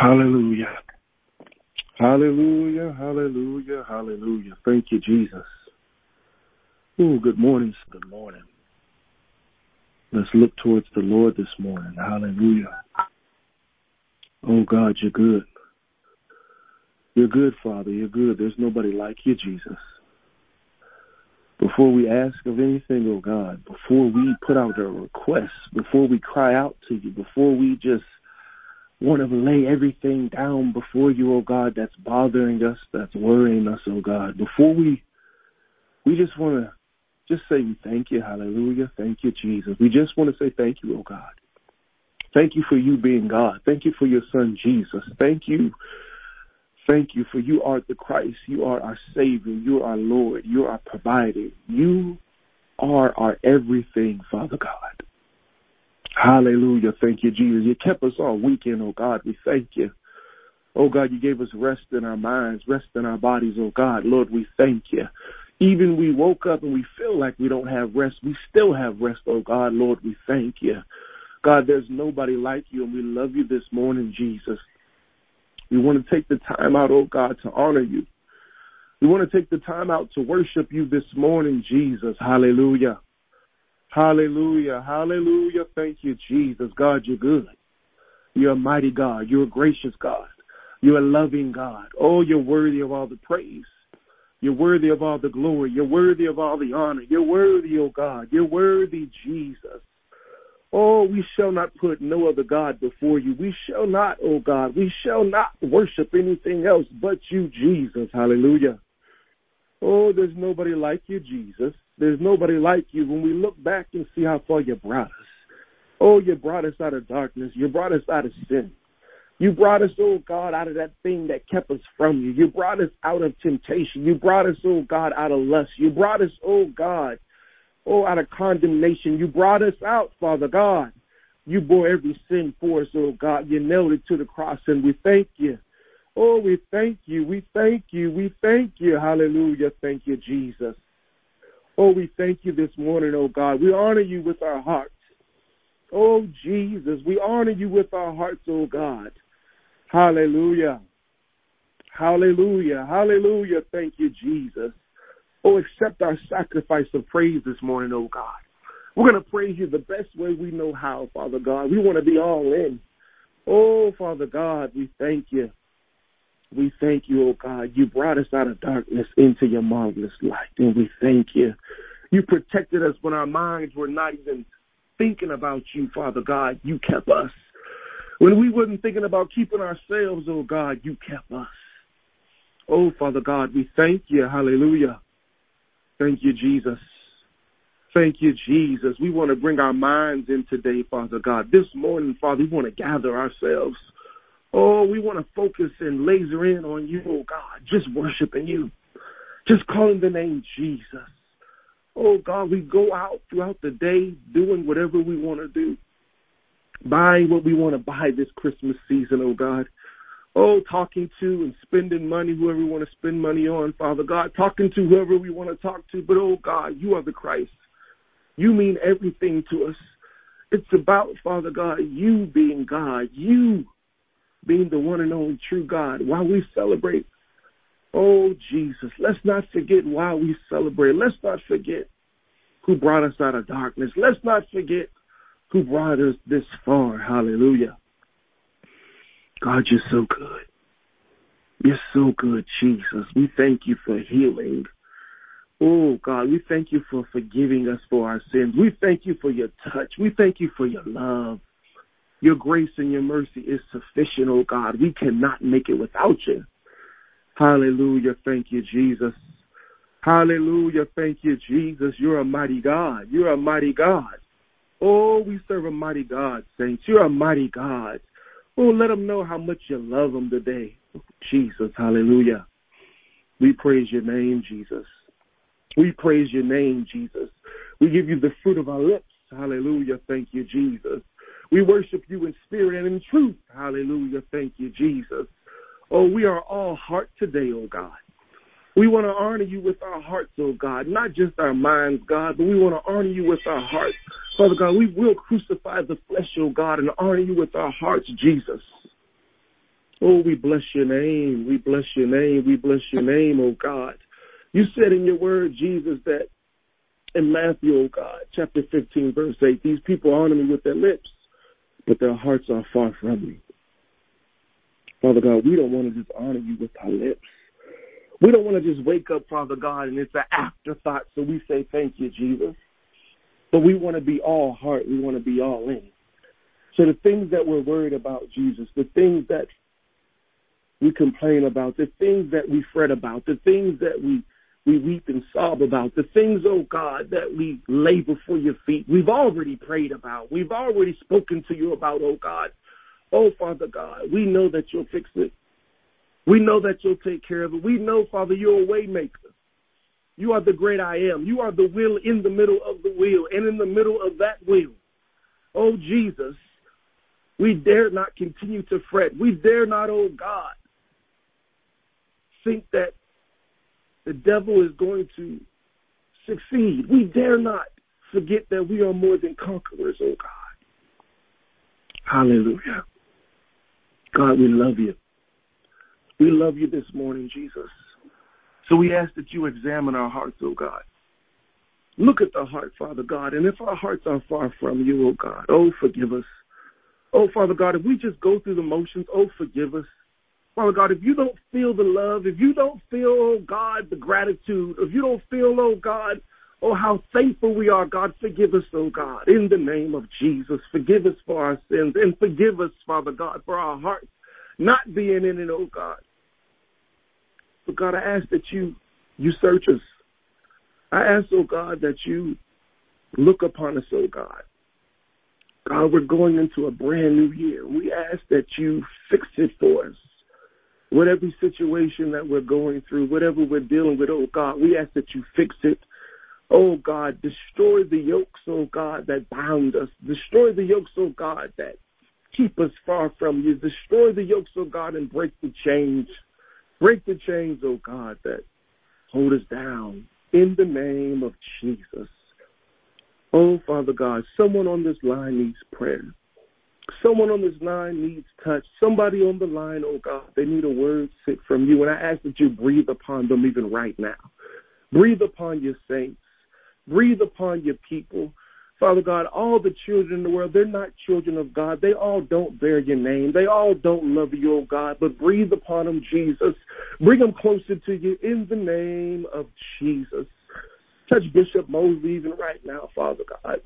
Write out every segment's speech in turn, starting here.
Hallelujah. Hallelujah, hallelujah, hallelujah. Thank you, Jesus. Oh, good morning. Good morning. Let's look towards the Lord this morning. Hallelujah. Oh, God, you're good. You're good, Father. You're good. There's nobody like you, Jesus. Before we ask of anything, oh God, before we put out a request, before we cry out to you, before we just want to lay everything down before you, oh God, that's bothering us, that's worrying us, oh God. Before we, we just want to just say thank you, hallelujah, thank you, Jesus. We just want to say thank you, oh God. Thank you for you being God. Thank you for your son, Jesus. Thank you. Thank you for you are the Christ. You are our Savior. You are our Lord. You are our provider. You are our everything, Father God. Hallelujah. Thank you, Jesus. You kept us all weekend, oh God. We thank you. Oh God, you gave us rest in our minds, rest in our bodies, oh God. Lord, we thank you. Even we woke up and we feel like we don't have rest, we still have rest, oh God. Lord, we thank you. God, there's nobody like you, and we love you this morning, Jesus. We want to take the time out, oh God, to honor you. We want to take the time out to worship you this morning, Jesus. Hallelujah. Hallelujah. Hallelujah. Thank you, Jesus. God, you're good. You're a mighty God. You're a gracious God. You're a loving God. Oh, you're worthy of all the praise. You're worthy of all the glory. You're worthy of all the honor. You're worthy, oh God. You're worthy, Jesus. Oh, we shall not put no other God before you. We shall not, oh God, we shall not worship anything else but you, Jesus. Hallelujah. Oh, there's nobody like you, Jesus. There's nobody like you when we look back and see how far you brought us. Oh, you brought us out of darkness. You brought us out of sin. You brought us, oh God, out of that thing that kept us from you. You brought us out of temptation. You brought us, oh God, out of lust. You brought us, oh God, oh, out of condemnation. You brought us out, Father God. You bore every sin for us, oh God. You nailed it to the cross, and we thank you. Oh, we thank you. We thank you. We thank you. Hallelujah. Thank you, Jesus. Oh, we thank you this morning, oh God. We honor you with our hearts. Oh, Jesus, we honor you with our hearts, oh God. Hallelujah. Hallelujah. Hallelujah. Thank you, Jesus. Oh, accept our sacrifice of praise this morning, oh God. We're going to praise you the best way we know how, Father God. We want to be all in. Oh, Father God, we thank you. We thank you, oh God. You brought us out of darkness into your marvelous light, and we thank you. You protected us when our minds were not even thinking about you, Father God. You kept us. When we wasn't thinking about keeping ourselves, oh God, you kept us. Oh, Father God, we thank you. Hallelujah. Thank you, Jesus. Thank you, Jesus. We want to bring our minds in today, Father God. This morning, Father, we want to gather ourselves. Oh, we want to focus and laser in on you, oh God, just worshiping you, just calling the name Jesus. Oh God, we go out throughout the day doing whatever we want to do, buying what we want to buy this Christmas season, oh God. Oh, talking to and spending money, whoever we want to spend money on, Father God, talking to whoever we want to talk to. But oh God, you are the Christ. You mean everything to us. It's about, Father God, you being God, you being the one and only true God, while we celebrate, oh Jesus, let's not forget why we celebrate. Let's not forget who brought us out of darkness. Let's not forget who brought us this far. Hallelujah. God, you're so good. You're so good, Jesus. We thank you for healing. Oh, God, we thank you for forgiving us for our sins. We thank you for your touch. We thank you for your love. Your grace and your mercy is sufficient, oh God. We cannot make it without you. Hallelujah. Thank you, Jesus. Hallelujah. Thank you, Jesus. You're a mighty God. You're a mighty God. Oh, we serve a mighty God, saints. You're a mighty God. Oh, let them know how much you love them today. Jesus. Hallelujah. We praise your name, Jesus. We praise your name, Jesus. We give you the fruit of our lips. Hallelujah. Thank you, Jesus. We worship you in spirit and in truth. Hallelujah. Thank you, Jesus. Oh, we are all heart today, oh God. We want to honor you with our hearts, oh God, not just our minds, God, but we want to honor you with our hearts. Father God, we will crucify the flesh, oh God, and honor you with our hearts, Jesus. Oh, we bless your name. We bless your name. We bless your name, oh God. You said in your word, Jesus, that in Matthew, oh God, chapter 15, verse 8, these people honor me with their lips, but their hearts are far from me. Father God, we don't want to just honor you with our lips. We don't want to just wake up, Father God, and it's an afterthought, so we say thank you, Jesus. But we want to be all heart. We want to be all in. So the things that we're worried about, Jesus, the things that we complain about, the things that we fret about, the things that we we weep and sob about, the things, oh God, that we lay before your feet, we've already prayed about, we've already spoken to you about, oh God. Oh, Father God, we know that you'll fix it. We know that you'll take care of it. We know, Father, you're a waymaker. You are the great I am. You are the will in the middle of the wheel, and in the middle of that wheel, oh Jesus, we dare not continue to fret. We dare not, oh God, think that the devil is going to succeed. We dare not forget that we are more than conquerors, oh God. Hallelujah. God, we love you. We love you this morning, Jesus. So we ask that you examine our hearts, oh God. Look at the heart, Father God. And if our hearts are far from you, oh God, oh, forgive us. Oh, Father God, if we just go through the motions, oh, forgive us. Father God, if you don't feel the love, if you don't feel, oh God, the gratitude, if you don't feel, oh God, oh how thankful we are, God, forgive us, oh God, in the name of Jesus. Forgive us for our sins and forgive us, Father God, for our hearts not being in it, oh God. But God, I ask that you you search us. I ask, oh God, that you look upon us, oh God. God, we're going into a brand new year. We ask that you fix it for us whatever situation that we're going through, whatever we're dealing with, oh God, we ask that you fix it. Oh God, destroy the yokes, oh God, that bound us. Destroy the yokes, oh God, that keep us far from you. Destroy the yokes, oh God, and break the chains. Break the chains, oh God, that hold us down. In the name of Jesus. Oh, Father God, someone on this line needs prayer. Someone on this line needs touch. Somebody on the line, oh God, they need a word sent from you. And I ask that you breathe upon them even right now. Breathe upon your saints. Breathe upon your people. Father God, all the children in the world, they're not children of God. They all don't bear your name. They all don't love you, oh God, but breathe upon them, Jesus. Bring them closer to you in the name of Jesus. Touch Bishop Mosley even right now, Father God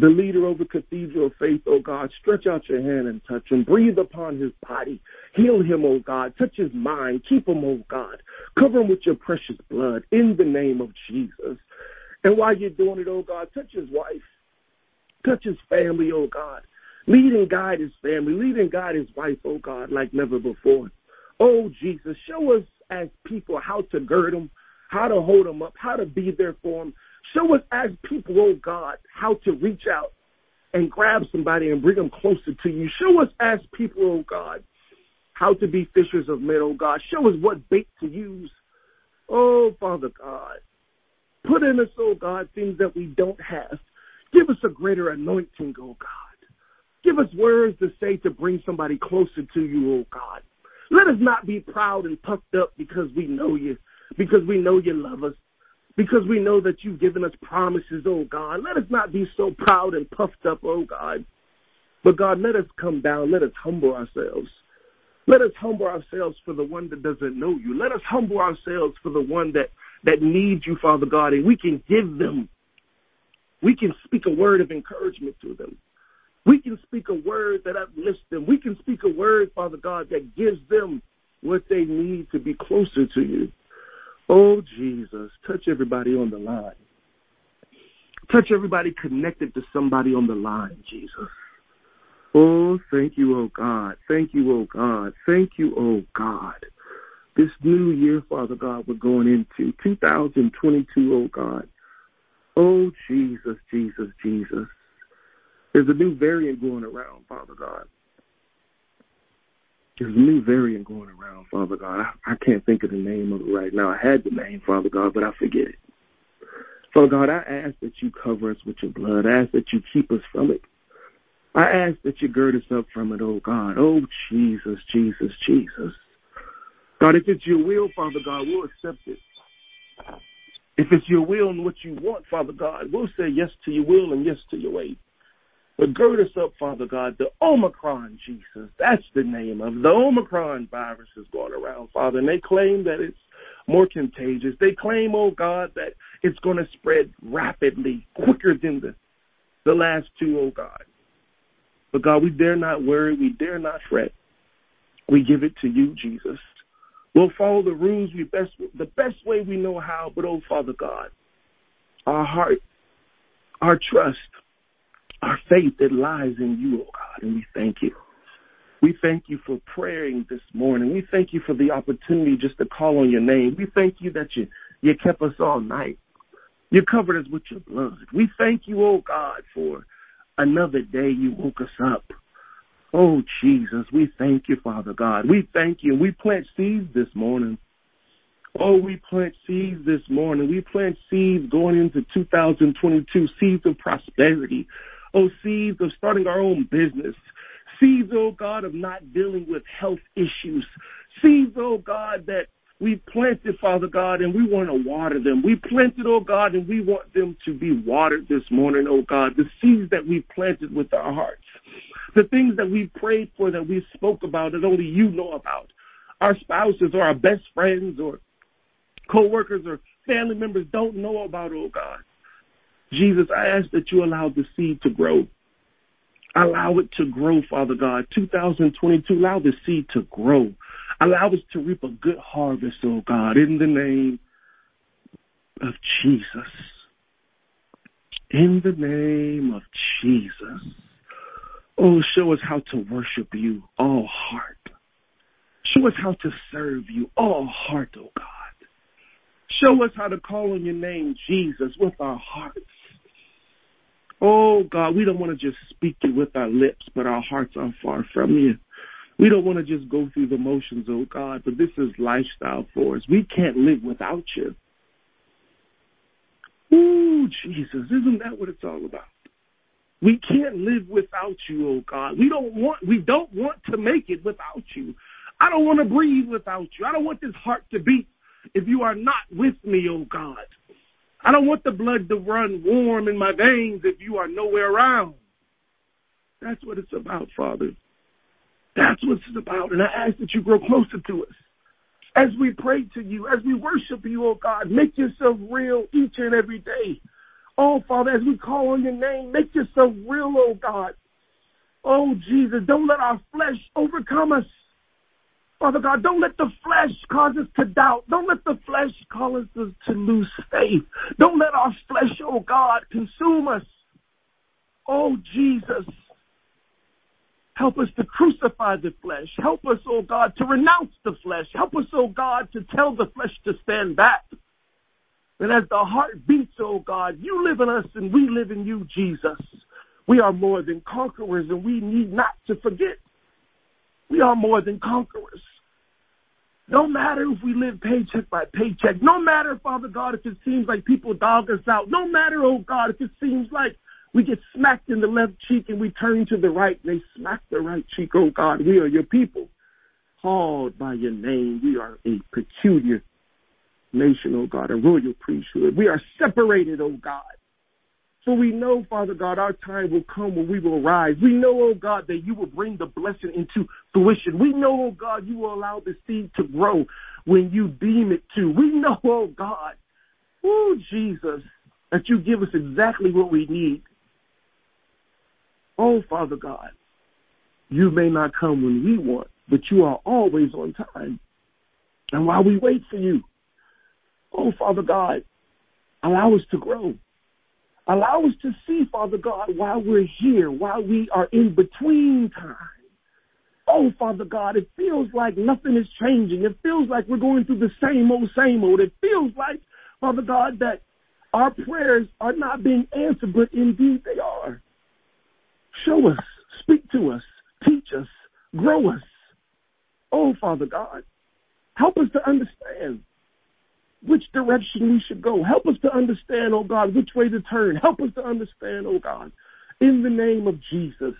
the leader over Cathedral of Faith, oh God. Stretch out your hand and touch him. Breathe upon his body. Heal him, oh God. Touch his mind. Keep him, oh God. Cover him with your precious blood in the name of Jesus. And while you're doing it, oh God, touch his wife. Touch his family, oh God. Lead and guide his family. Lead and guide his wife, oh God, like never before. Oh Jesus, show us as people how to gird them, how to hold them up, how to be there for them, Show us as people, oh God, how to reach out and grab somebody and bring them closer to you. Show us as people, oh God, how to be fishers of men, oh God. Show us what bait to use. Oh, Father God. Put in us, oh God, things that we don't have. Give us a greater anointing, oh God. Give us words to say to bring somebody closer to you, oh God. Let us not be proud and puffed up because we know you, because we know you love us, because we know that you've given us promises, oh God. Let us not be so proud and puffed up, oh God. But God, let us come down. Let us humble ourselves. Let us humble ourselves for the one that doesn't know you. Let us humble ourselves for the one that, that needs you, Father God, and we can give them. We can speak a word of encouragement to them. We can speak a word that uplifts them. We can speak a word, Father God, that gives them what they need to be closer to you. Oh, Jesus, touch everybody on the line. Touch everybody connected to somebody on the line, Jesus. Oh, thank you, oh God. Thank you, oh God. Thank you, oh God. This new year, Father God, we're going into 2022, oh God. Oh, Jesus, Jesus, Jesus. There's a new variant going around, Father God. There's a new variant going around, Father God. I, I can't think of the name of it right now. I had the name, Father God, but I forget it. Father God, I ask that you cover us with your blood. I ask that you keep us from it. I ask that you gird us up from it, oh God. Oh, Jesus, Jesus, Jesus. God, if it's your will, Father God, we'll accept it. If it's your will and what you want, Father God, we'll say yes to your will and yes to your way. But gird us up, Father God, the Omicron, Jesus. That's the name of the Omicron virus is going around, Father. And they claim that it's more contagious. They claim, oh God, that it's going to spread rapidly, quicker than the, the last two, oh God. But God, we dare not worry. We dare not fret. We give it to you, Jesus. We'll follow the rules we best, the best way we know how. But oh, Father God, our heart, our trust, our faith, that lies in you, oh God, and we thank you. We thank you for praying this morning. We thank you for the opportunity just to call on your name. We thank you that you, you kept us all night. You covered us with your blood. We thank you, oh God, for another day you woke us up. Oh, Jesus, we thank you, Father God. We thank you. We plant seeds this morning. Oh, we plant seeds this morning. We plant seeds going into 2022, seeds of prosperity. Oh, seeds of starting our own business. Seeds, oh God, of not dealing with health issues. Seeds, oh God, that we planted, Father God, and we want to water them. We planted, oh God, and we want them to be watered this morning, oh God. The seeds that we planted with our hearts. The things that we prayed for, that we spoke about, that only you know about. Our spouses or our best friends or co-workers or family members don't know about, oh God. Jesus, I ask that you allow the seed to grow. Allow it to grow, Father God. 2022, allow the seed to grow. Allow us to reap a good harvest, oh God, in the name of Jesus. In the name of Jesus. Oh, show us how to worship you all heart. Show us how to serve you all heart, oh God. Show us how to call on your name, Jesus, with our hearts. Oh God, we don't want to just speak it with our lips, but our hearts are far from you. We don't want to just go through the motions, oh God, but this is lifestyle for us. We can't live without you. Ooh, Jesus, isn't that what it's all about? We can't live without you, oh God. We don't want we don't want to make it without you. I don't want to breathe without you. I don't want this heart to beat if you are not with me, oh God. I don't want the blood to run warm in my veins if you are nowhere around. That's what it's about, Father. That's what it's about. And I ask that you grow closer to us. As we pray to you, as we worship you, oh God, make yourself real each and every day. Oh, Father, as we call on your name, make yourself real, oh God. Oh, Jesus, don't let our flesh overcome us. Father God, don't let the flesh cause us to doubt. Don't let the flesh cause us to lose faith. Don't let our flesh, oh God, consume us. Oh, Jesus. Help us to crucify the flesh. Help us, oh God, to renounce the flesh. Help us, oh God, to tell the flesh to stand back. And as the heart beats, oh God, you live in us and we live in you, Jesus. We are more than conquerors and we need not to forget. We are more than conquerors. No matter if we live paycheck by paycheck, no matter, Father God, if it seems like people dog us out, no matter, oh God, if it seems like we get smacked in the left cheek and we turn to the right and they smack the right cheek. Oh God, we are your people, called by your name. We are a peculiar nation, oh God, a royal priesthood. We are separated, oh God. For we know, Father God, our time will come when we will rise. We know, oh God, that you will bring the blessing into fruition. We know, oh God, you will allow the seed to grow when you deem it to. We know, oh God, oh Jesus, that you give us exactly what we need Oh, Father God, you may not come when we want, but you are always on time. And while we wait for you, oh, Father God, allow us to grow. Allow us to see, Father God, while we're here, while we are in between time. Oh, Father God, it feels like nothing is changing. It feels like we're going through the same old, same old. It feels like, Father God, that our prayers are not being answered, but indeed they are. Show us, speak to us, teach us, grow us. Oh, Father God, help us to understand which direction we should go. Help us to understand, oh God, which way to turn. Help us to understand, oh God, in the name of Jesus.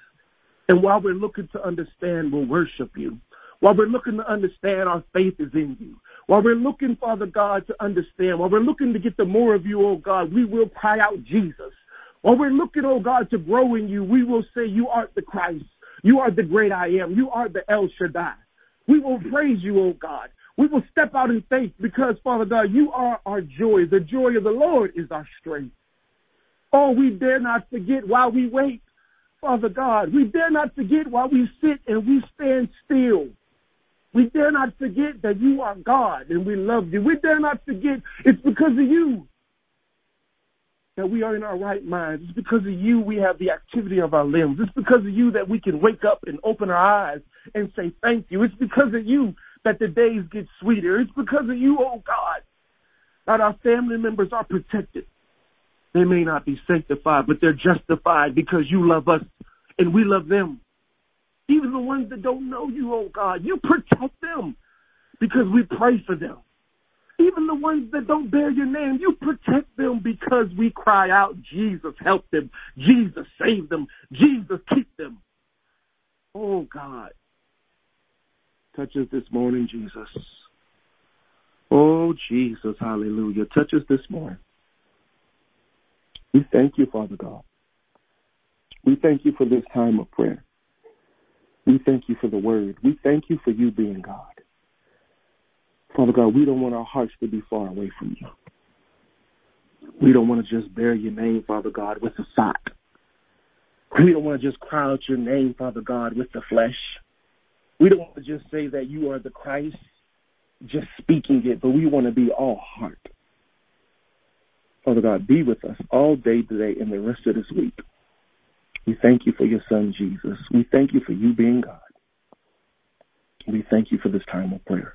And while we're looking to understand, we'll worship you. While we're looking to understand, our faith is in you. While we're looking, Father God, to understand, while we're looking to get the more of you, oh God, we will cry out Jesus. While we're looking, oh God, to grow in you, we will say you are the Christ. You are the great I am. You are the El Shaddai. We will praise you, oh God. We will step out in faith because, Father God, you are our joy. The joy of the Lord is our strength. Oh, we dare not forget while we wait, Father God. We dare not forget while we sit and we stand still. We dare not forget that you are God and we love you. We dare not forget it's because of you that we are in our right minds. It's because of you we have the activity of our limbs. It's because of you that we can wake up and open our eyes and say thank you. It's because of you that the days get sweeter. It's because of you, oh God, that our family members are protected. They may not be sanctified, but they're justified because you love us and we love them. Even the ones that don't know you, oh God, you protect them because we pray for them. Even the ones that don't bear your name, you protect them because we cry out, Jesus, help them. Jesus, save them. Jesus, keep them. Oh, God. Touch us this morning, Jesus. Oh, Jesus, hallelujah. Touch us this morning. We thank you, Father God. We thank you for this time of prayer. We thank you for the word. We thank you for you being God. Father God, we don't want our hearts to be far away from you. We don't want to just bear your name, Father God, with the sock. We don't want to just cry out your name, Father God, with the flesh. We don't want to just say that you are the Christ, just speaking it, but we want to be all heart. Father God, be with us all day today and the rest of this week. We thank you for your son, Jesus. We thank you for you being God. We thank you for this time of prayer.